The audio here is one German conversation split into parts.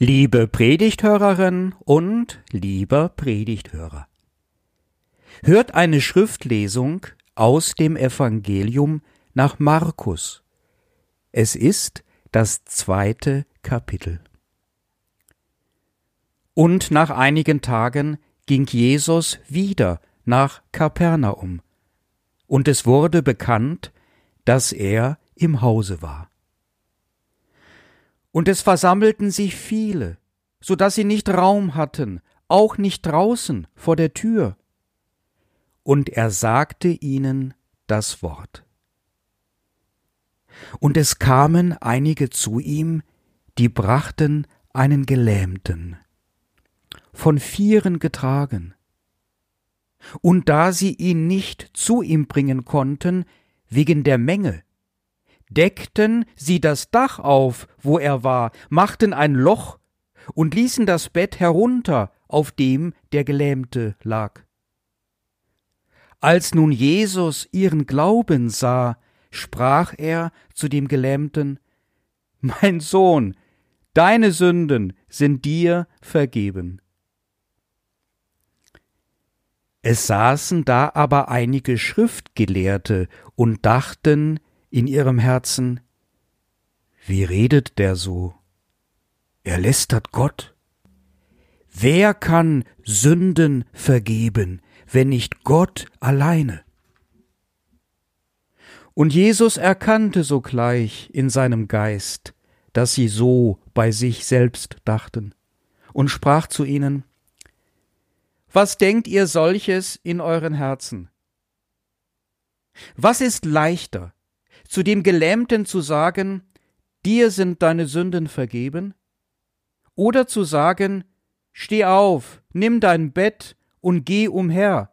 Liebe Predigthörerin und lieber Predigthörer. Hört eine Schriftlesung aus dem Evangelium nach Markus. Es ist das zweite Kapitel. Und nach einigen Tagen ging Jesus wieder nach Kapernaum, und es wurde bekannt, dass er im Hause war. Und es versammelten sich viele, so dass sie nicht Raum hatten, auch nicht draußen vor der Tür. Und er sagte ihnen das Wort. Und es kamen einige zu ihm, die brachten einen Gelähmten, von Vieren getragen. Und da sie ihn nicht zu ihm bringen konnten, wegen der Menge, deckten sie das Dach auf, wo er war, machten ein Loch und ließen das Bett herunter, auf dem der Gelähmte lag. Als nun Jesus ihren Glauben sah, sprach er zu dem Gelähmten Mein Sohn, deine Sünden sind dir vergeben. Es saßen da aber einige Schriftgelehrte und dachten, in ihrem Herzen, wie redet der so? Er lästert Gott. Wer kann Sünden vergeben, wenn nicht Gott alleine? Und Jesus erkannte sogleich in seinem Geist, dass sie so bei sich selbst dachten, und sprach zu ihnen, Was denkt ihr solches in euren Herzen? Was ist leichter, zu dem Gelähmten zu sagen, dir sind deine Sünden vergeben? Oder zu sagen, steh auf, nimm dein Bett und geh umher.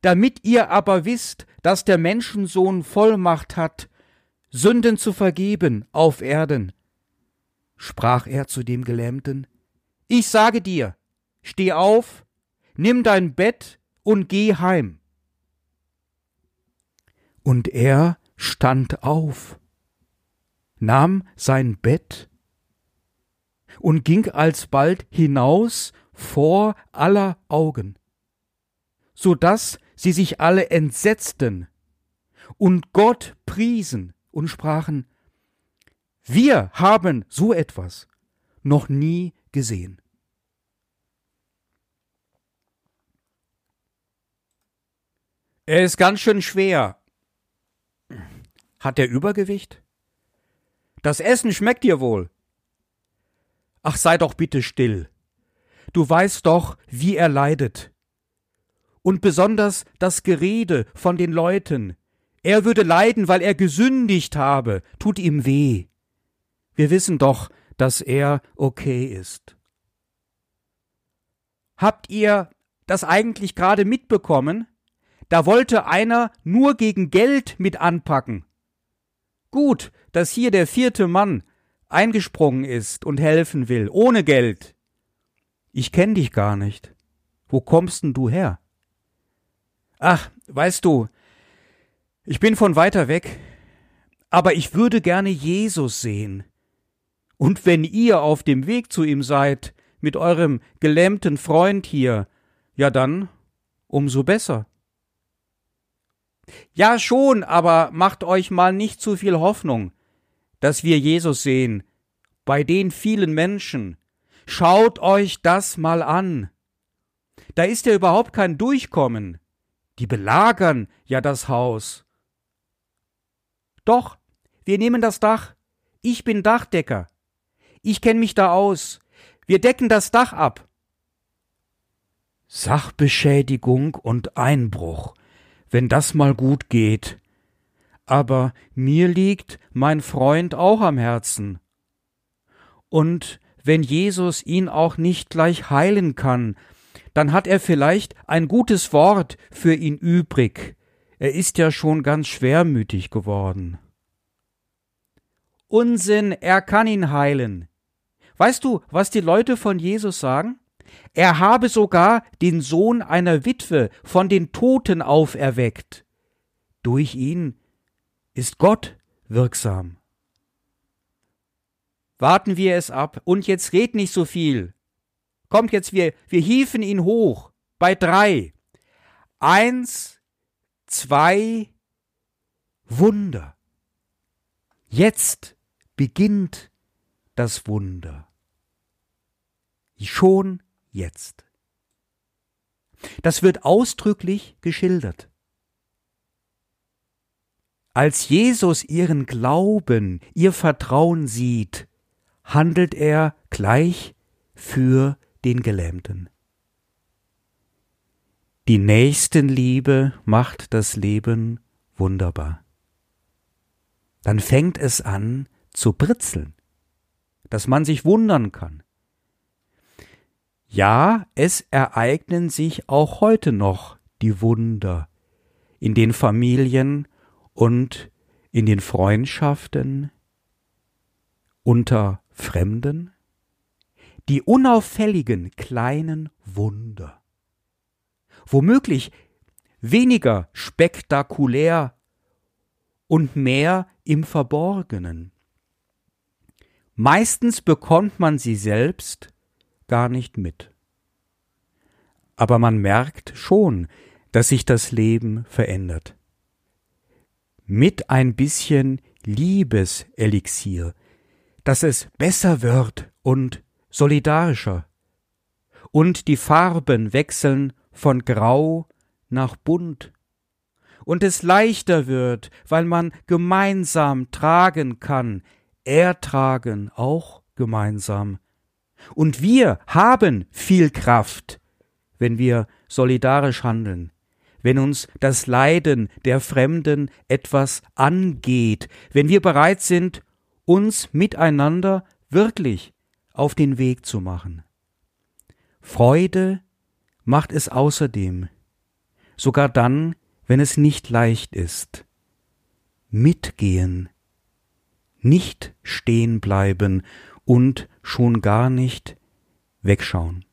Damit ihr aber wisst, dass der Menschensohn Vollmacht hat, Sünden zu vergeben auf Erden, sprach er zu dem Gelähmten, ich sage dir, steh auf, nimm dein Bett und geh heim. Und er stand auf, nahm sein Bett und ging alsbald hinaus vor aller Augen, so dass sie sich alle entsetzten und Gott priesen und sprachen, wir haben so etwas noch nie gesehen. Er ist ganz schön schwer, hat er Übergewicht? Das Essen schmeckt dir wohl. Ach, sei doch bitte still. Du weißt doch, wie er leidet. Und besonders das Gerede von den Leuten. Er würde leiden, weil er gesündigt habe, tut ihm weh. Wir wissen doch, dass er okay ist. Habt ihr das eigentlich gerade mitbekommen? Da wollte einer nur gegen Geld mit anpacken. Gut, dass hier der vierte Mann eingesprungen ist und helfen will, ohne Geld. Ich kenn dich gar nicht. Wo kommst denn du her? Ach, weißt du, ich bin von weiter weg, aber ich würde gerne Jesus sehen. Und wenn ihr auf dem Weg zu ihm seid, mit eurem gelähmten Freund hier, ja dann umso besser. Ja schon, aber macht euch mal nicht zu viel Hoffnung, dass wir Jesus sehen, bei den vielen Menschen. Schaut euch das mal an. Da ist ja überhaupt kein Durchkommen. Die belagern ja das Haus. Doch, wir nehmen das Dach. Ich bin Dachdecker. Ich kenne mich da aus. Wir decken das Dach ab. Sachbeschädigung und Einbruch, wenn das mal gut geht. Aber mir liegt mein Freund auch am Herzen. Und wenn Jesus ihn auch nicht gleich heilen kann, dann hat er vielleicht ein gutes Wort für ihn übrig. Er ist ja schon ganz schwermütig geworden. Unsinn, er kann ihn heilen. Weißt du, was die Leute von Jesus sagen? Er habe sogar den Sohn einer Witwe von den Toten auferweckt. Durch ihn ist Gott wirksam. warten wir es ab. Und jetzt red nicht so viel. Kommt jetzt, wir, wir hieven ihn hoch. Bei drei. Eins, zwei, Wunder. Jetzt beginnt das Wunder. Schon jetzt. Das wird ausdrücklich geschildert. Als Jesus ihren Glauben, ihr Vertrauen sieht, handelt er gleich für den Gelähmten. Die Nächstenliebe macht das Leben wunderbar. Dann fängt es an zu britzeln, dass man sich wundern kann. Ja, es ereignen sich auch heute noch die Wunder in den Familien und in den Freundschaften unter Fremden, die unauffälligen kleinen Wunder, womöglich weniger spektakulär und mehr im Verborgenen. Meistens bekommt man sie selbst gar nicht mit. Aber man merkt schon, dass sich das Leben verändert. Mit ein bisschen Liebeselixier, dass es besser wird und solidarischer. Und die Farben wechseln von grau nach bunt. Und es leichter wird, weil man gemeinsam tragen kann, ertragen auch gemeinsam. Und wir haben viel Kraft, wenn wir solidarisch handeln, wenn uns das Leiden der Fremden etwas angeht, wenn wir bereit sind, uns miteinander wirklich auf den Weg zu machen. Freude macht es außerdem, sogar dann, wenn es nicht leicht ist. Mitgehen, nicht stehen bleiben und schon gar nicht wegschauen.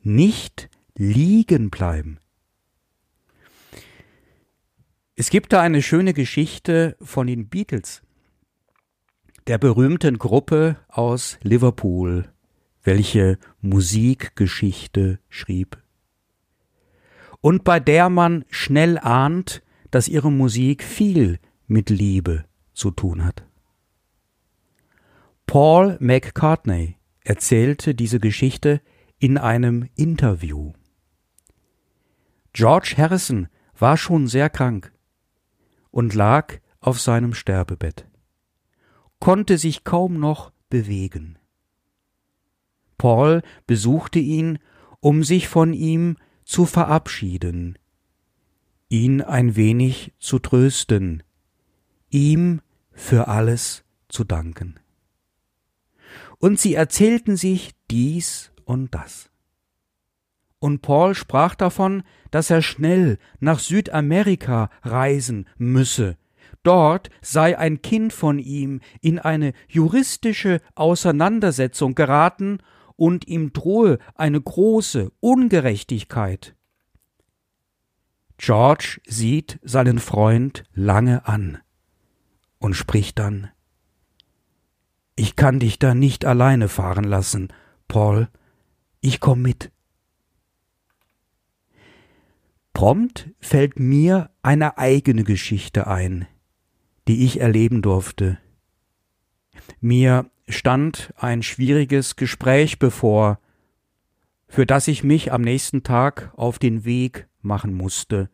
Nicht liegen bleiben. Es gibt da eine schöne Geschichte von den Beatles, der berühmten Gruppe aus Liverpool, welche Musikgeschichte schrieb. Und bei der man schnell ahnt, dass ihre Musik viel mit Liebe zu tun hat. Paul McCartney erzählte diese Geschichte in einem Interview. George Harrison war schon sehr krank und lag auf seinem Sterbebett, konnte sich kaum noch bewegen. Paul besuchte ihn, um sich von ihm zu verabschieden, ihn ein wenig zu trösten, ihm für alles zu danken. Und sie erzählten sich dies und das. Und Paul sprach davon, dass er schnell nach Südamerika reisen müsse. Dort sei ein Kind von ihm in eine juristische Auseinandersetzung geraten und ihm drohe eine große Ungerechtigkeit. George sieht seinen Freund lange an und spricht dann Ich kann dich da nicht alleine fahren lassen, Paul, ich komm mit. Prompt fällt mir eine eigene Geschichte ein, die ich erleben durfte. Mir stand ein schwieriges Gespräch bevor, für das ich mich am nächsten Tag auf den Weg machen musste.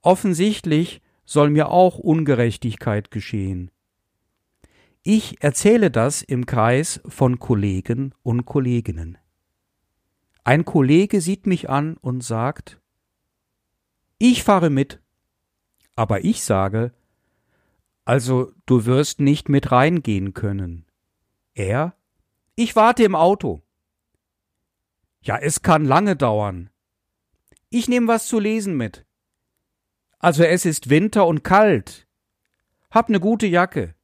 Offensichtlich soll mir auch Ungerechtigkeit geschehen. Ich erzähle das im Kreis von Kollegen und Kolleginnen. Ein Kollege sieht mich an und sagt, ich fahre mit. Aber ich sage, also du wirst nicht mit reingehen können. Er, ich warte im Auto. Ja, es kann lange dauern. Ich nehme was zu lesen mit. Also es ist Winter und kalt. Hab ne gute Jacke.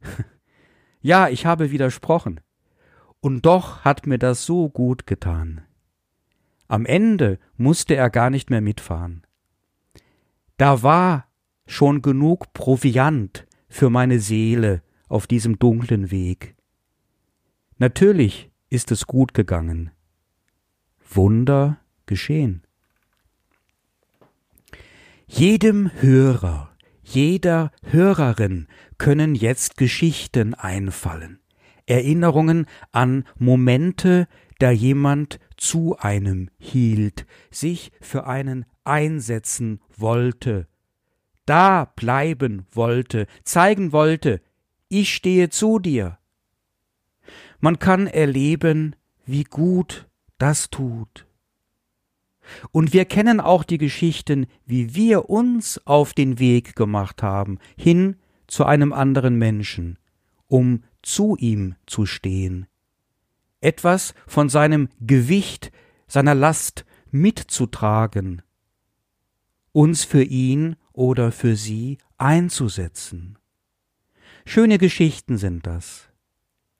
ja, ich habe widersprochen. Und doch hat mir das so gut getan. Am Ende musste er gar nicht mehr mitfahren. Da war schon genug Proviant für meine Seele auf diesem dunklen Weg. Natürlich ist es gut gegangen. Wunder geschehen. Jedem Hörer, jeder Hörerin können jetzt Geschichten einfallen, Erinnerungen an Momente, da jemand zu einem hielt, sich für einen einsetzen wollte, da bleiben wollte, zeigen wollte, ich stehe zu dir. Man kann erleben, wie gut das tut. Und wir kennen auch die Geschichten, wie wir uns auf den Weg gemacht haben, hin zu einem anderen Menschen, um zu ihm zu stehen, etwas von seinem Gewicht, seiner Last mitzutragen, uns für ihn oder für sie einzusetzen. Schöne Geschichten sind das.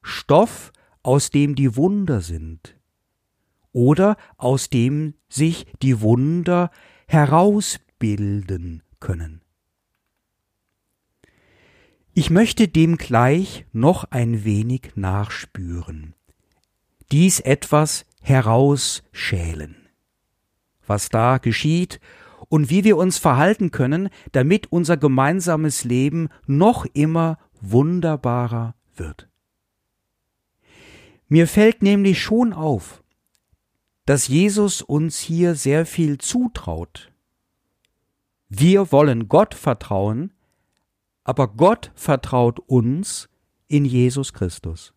Stoff, aus dem die Wunder sind. Oder aus dem sich die Wunder herausbilden können. Ich möchte dem gleich noch ein wenig nachspüren, dies etwas herausschälen, was da geschieht und wie wir uns verhalten können, damit unser gemeinsames Leben noch immer wunderbarer wird. Mir fällt nämlich schon auf, dass Jesus uns hier sehr viel zutraut. Wir wollen Gott vertrauen, aber Gott vertraut uns in Jesus Christus.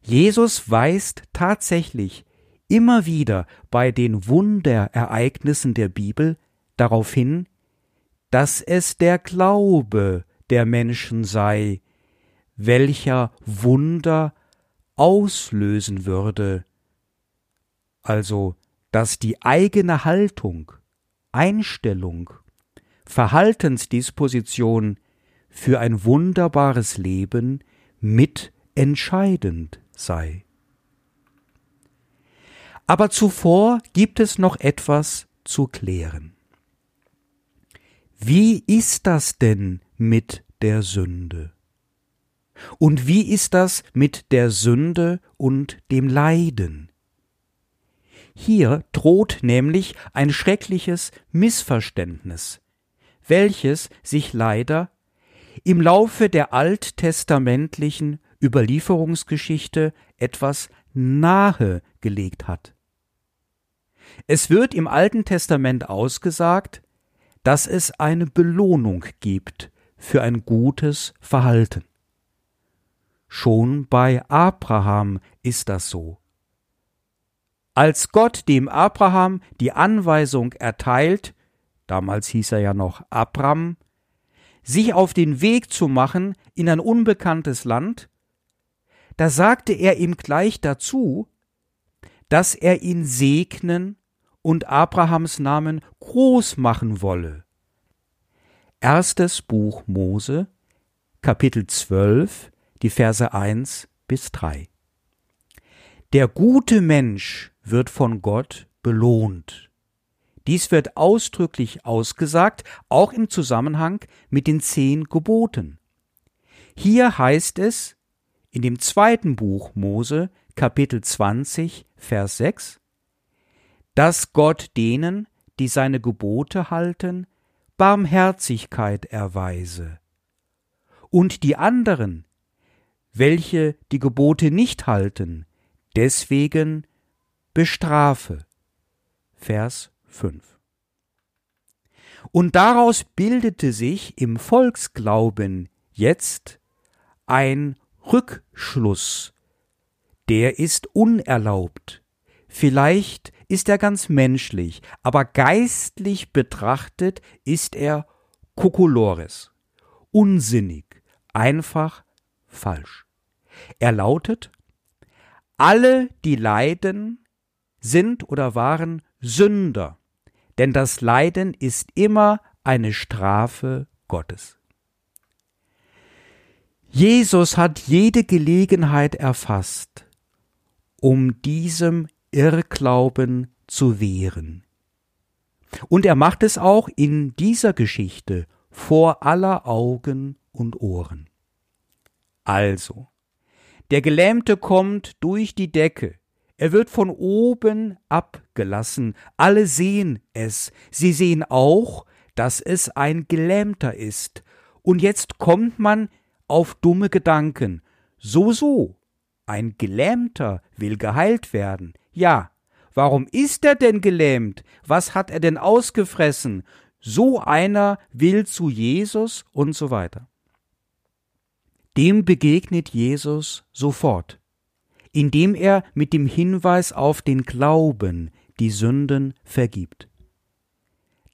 Jesus weist tatsächlich immer wieder bei den Wunderereignissen der Bibel darauf hin, dass es der Glaube der Menschen sei, welcher Wunder auslösen würde, also dass die eigene Haltung, Einstellung Verhaltensdisposition für ein wunderbares Leben mitentscheidend sei. Aber zuvor gibt es noch etwas zu klären. Wie ist das denn mit der Sünde? Und wie ist das mit der Sünde und dem Leiden? Hier droht nämlich ein schreckliches Missverständnis, welches sich leider im Laufe der alttestamentlichen Überlieferungsgeschichte etwas nahe gelegt hat. Es wird im Alten Testament ausgesagt, dass es eine Belohnung gibt für ein gutes Verhalten. Schon bei Abraham ist das so. Als Gott dem Abraham die Anweisung erteilt, damals hieß er ja noch Abram, sich auf den Weg zu machen in ein unbekanntes Land, da sagte er ihm gleich dazu, dass er ihn segnen und Abrahams Namen groß machen wolle. Erstes Buch Mose, Kapitel 12, die Verse 1 bis 3. Der gute Mensch wird von Gott belohnt. Dies wird ausdrücklich ausgesagt, auch im Zusammenhang mit den zehn Geboten. Hier heißt es in dem zweiten Buch Mose, Kapitel 20, Vers 6, dass Gott denen, die seine Gebote halten, Barmherzigkeit erweise, und die anderen, welche die Gebote nicht halten, deswegen bestrafe. Vers 5. Und daraus bildete sich im Volksglauben jetzt ein Rückschluss. Der ist unerlaubt. Vielleicht ist er ganz menschlich, aber geistlich betrachtet ist er kokolores, unsinnig, einfach falsch. Er lautet, alle, die leiden, sind oder waren Sünder denn das Leiden ist immer eine Strafe Gottes. Jesus hat jede Gelegenheit erfasst, um diesem Irrglauben zu wehren. Und er macht es auch in dieser Geschichte vor aller Augen und Ohren. Also, der Gelähmte kommt durch die Decke, er wird von oben abgelassen, alle sehen es, sie sehen auch, dass es ein Gelähmter ist, und jetzt kommt man auf dumme Gedanken, so so, ein Gelähmter will geheilt werden, ja, warum ist er denn gelähmt, was hat er denn ausgefressen, so einer will zu Jesus und so weiter. Dem begegnet Jesus sofort, indem er mit dem Hinweis auf den Glauben die Sünden vergibt.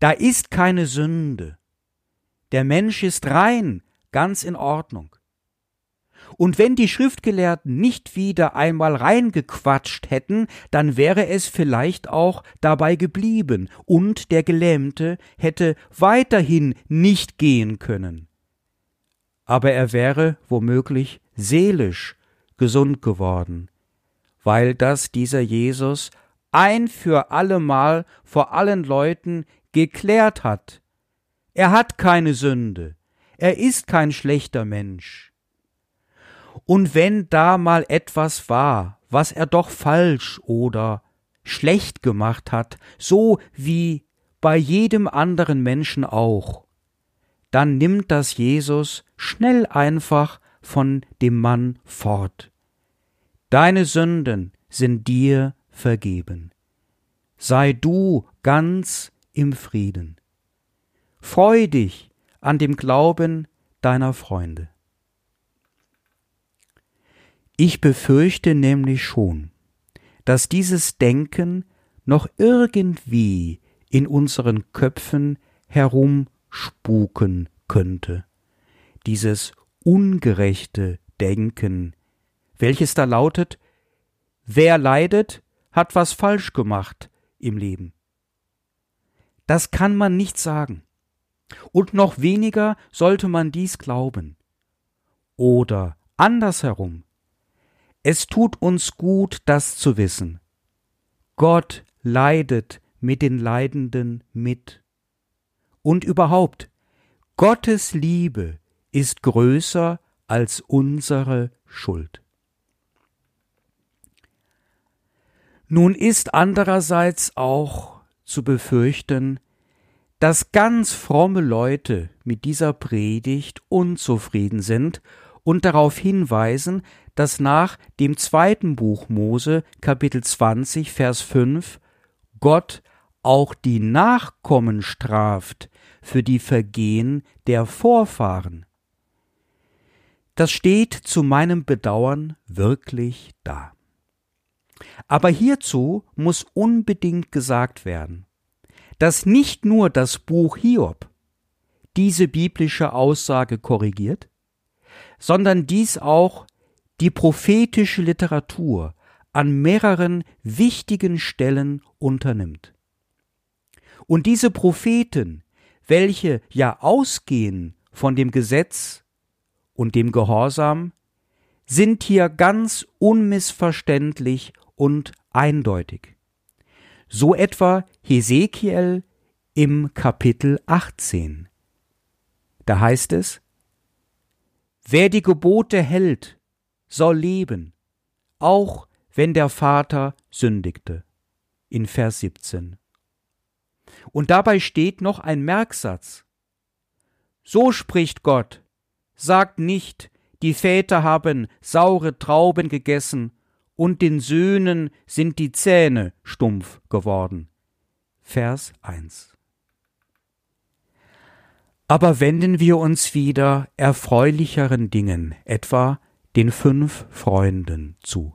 Da ist keine Sünde. Der Mensch ist rein, ganz in Ordnung. Und wenn die Schriftgelehrten nicht wieder einmal reingequatscht hätten, dann wäre es vielleicht auch dabei geblieben, und der Gelähmte hätte weiterhin nicht gehen können. Aber er wäre womöglich seelisch gesund geworden, weil das dieser Jesus ein für allemal vor allen Leuten geklärt hat. Er hat keine Sünde, er ist kein schlechter Mensch. Und wenn da mal etwas war, was er doch falsch oder schlecht gemacht hat, so wie bei jedem anderen Menschen auch, dann nimmt das Jesus schnell einfach von dem Mann fort. Deine Sünden sind dir vergeben. Sei du ganz im Frieden. Freu dich an dem Glauben deiner Freunde. Ich befürchte nämlich schon, dass dieses Denken noch irgendwie in unseren Köpfen herumspuken könnte, dieses ungerechte Denken, welches da lautet, wer leidet, hat was falsch gemacht im Leben. Das kann man nicht sagen. Und noch weniger sollte man dies glauben. Oder andersherum, es tut uns gut, das zu wissen. Gott leidet mit den Leidenden mit. Und überhaupt, Gottes Liebe ist größer als unsere Schuld. Nun ist andererseits auch zu befürchten, dass ganz fromme Leute mit dieser Predigt unzufrieden sind und darauf hinweisen, dass nach dem zweiten Buch Mose Kapitel 20 Vers 5 Gott auch die Nachkommen straft für die Vergehen der Vorfahren. Das steht zu meinem Bedauern wirklich da. Aber hierzu muss unbedingt gesagt werden, dass nicht nur das Buch Hiob diese biblische Aussage korrigiert, sondern dies auch die prophetische Literatur an mehreren wichtigen Stellen unternimmt. Und diese Propheten, welche ja ausgehen von dem Gesetz und dem Gehorsam, sind hier ganz unmissverständlich und eindeutig. So etwa Hesekiel im Kapitel 18. Da heißt es, Wer die Gebote hält, soll leben, auch wenn der Vater sündigte. In Vers 17. Und dabei steht noch ein Merksatz. So spricht Gott, sagt nicht, die Väter haben saure Trauben gegessen und den Söhnen sind die Zähne stumpf geworden. Vers 1. Aber wenden wir uns wieder erfreulicheren Dingen, etwa den fünf Freunden zu.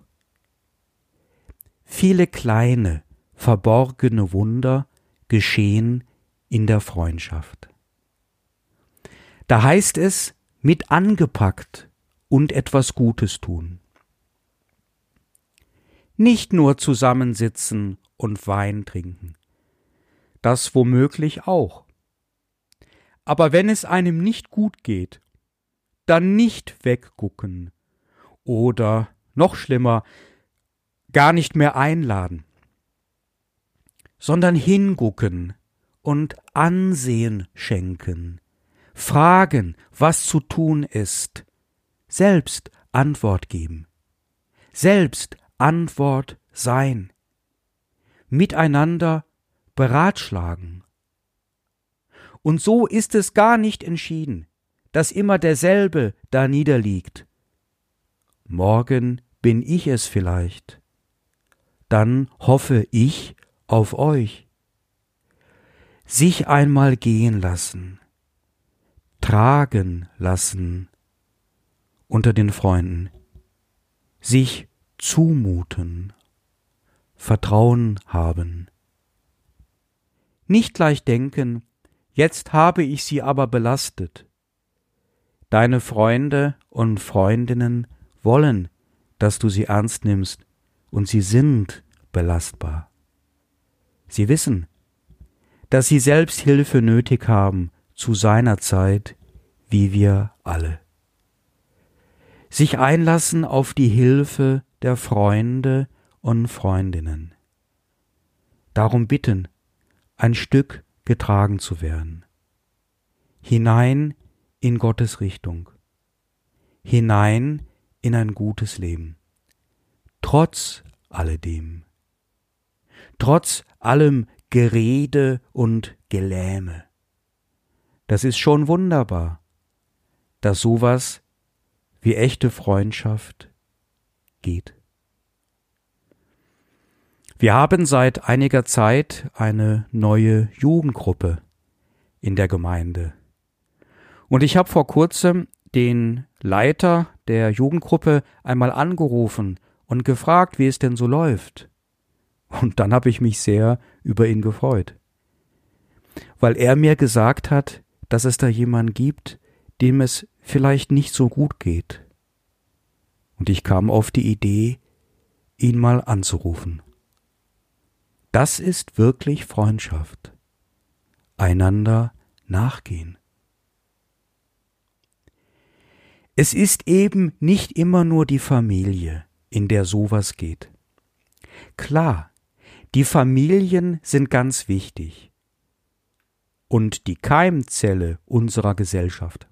Viele kleine, verborgene Wunder geschehen in der Freundschaft. Da heißt es, mit angepackt und etwas Gutes tun. Nicht nur zusammensitzen und Wein trinken, das womöglich auch, aber wenn es einem nicht gut geht, dann nicht weggucken oder noch schlimmer, gar nicht mehr einladen, sondern hingucken und Ansehen schenken, fragen, was zu tun ist, selbst Antwort geben, selbst Antwort sein, miteinander beratschlagen. Und so ist es gar nicht entschieden, dass immer derselbe da niederliegt. Morgen bin ich es vielleicht. Dann hoffe ich auf euch. Sich einmal gehen lassen, tragen lassen unter den Freunden, sich zumuten, Vertrauen haben. Nicht gleich denken, jetzt habe ich sie aber belastet. Deine Freunde und Freundinnen wollen, dass du sie ernst nimmst, und sie sind belastbar. Sie wissen, dass sie selbst Hilfe nötig haben zu seiner Zeit, wie wir alle. Sich einlassen auf die Hilfe der Freunde und Freundinnen. Darum bitten, ein Stück getragen zu werden. Hinein in Gottes Richtung. Hinein in ein gutes Leben. Trotz alledem. Trotz allem Gerede und Gelähme. Das ist schon wunderbar, dass sowas wie echte Freundschaft geht. Wir haben seit einiger Zeit eine neue Jugendgruppe in der Gemeinde. Und ich habe vor kurzem den Leiter der Jugendgruppe einmal angerufen und gefragt, wie es denn so läuft. Und dann habe ich mich sehr über ihn gefreut, weil er mir gesagt hat, dass es da jemanden gibt, dem es vielleicht nicht so gut geht. Und ich kam auf die Idee, ihn mal anzurufen. Das ist wirklich Freundschaft. Einander nachgehen. Es ist eben nicht immer nur die Familie, in der sowas geht. Klar, die Familien sind ganz wichtig und die Keimzelle unserer Gesellschaft.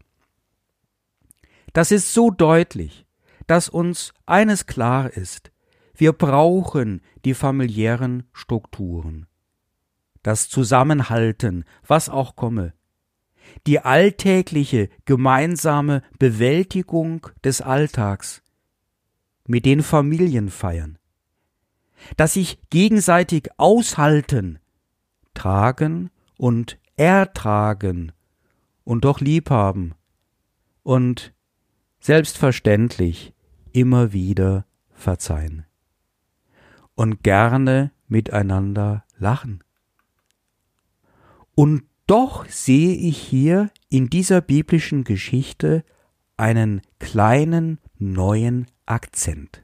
Das ist so deutlich, dass uns eines klar ist, wir brauchen die familiären Strukturen. Das Zusammenhalten, was auch komme. Die alltägliche gemeinsame Bewältigung des Alltags mit den Familienfeiern. Das sich gegenseitig aushalten, tragen und ertragen und doch liebhaben und selbstverständlich immer wieder verzeihen und gerne miteinander lachen. Und doch sehe ich hier in dieser biblischen Geschichte einen kleinen neuen Akzent.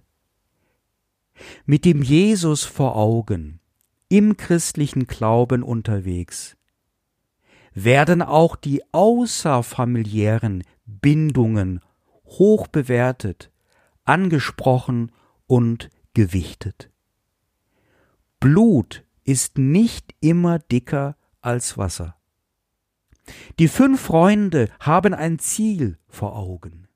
Mit dem Jesus vor Augen, im christlichen Glauben unterwegs, werden auch die außerfamiliären Bindungen hoch bewertet, angesprochen und gewichtet. Blut ist nicht immer dicker als Wasser. Die fünf Freunde haben ein Ziel vor Augen.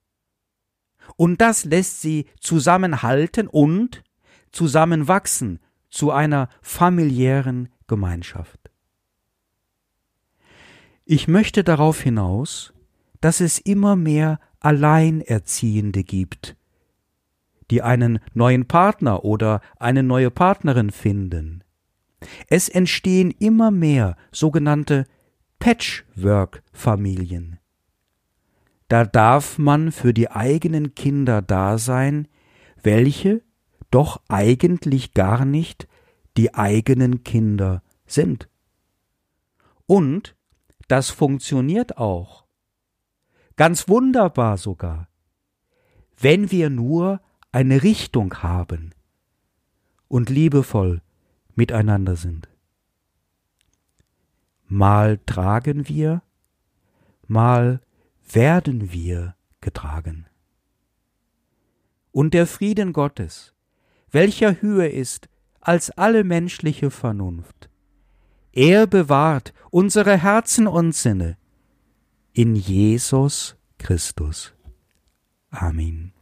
Und das lässt sie zusammenhalten und zusammenwachsen zu einer familiären Gemeinschaft. Ich möchte darauf hinaus, dass es immer mehr Alleinerziehende gibt, die einen neuen Partner oder eine neue Partnerin finden. Es entstehen immer mehr sogenannte Patchwork-Familien. Da darf man für die eigenen Kinder da sein, welche doch eigentlich gar nicht die eigenen Kinder sind. Und das funktioniert auch. Ganz wunderbar sogar. Wenn wir nur eine Richtung haben und liebevoll miteinander sind. Mal tragen wir, mal werden wir getragen. Und der Frieden Gottes, welcher höher ist als alle menschliche Vernunft, er bewahrt unsere Herzen und Sinne in Jesus Christus. Amen.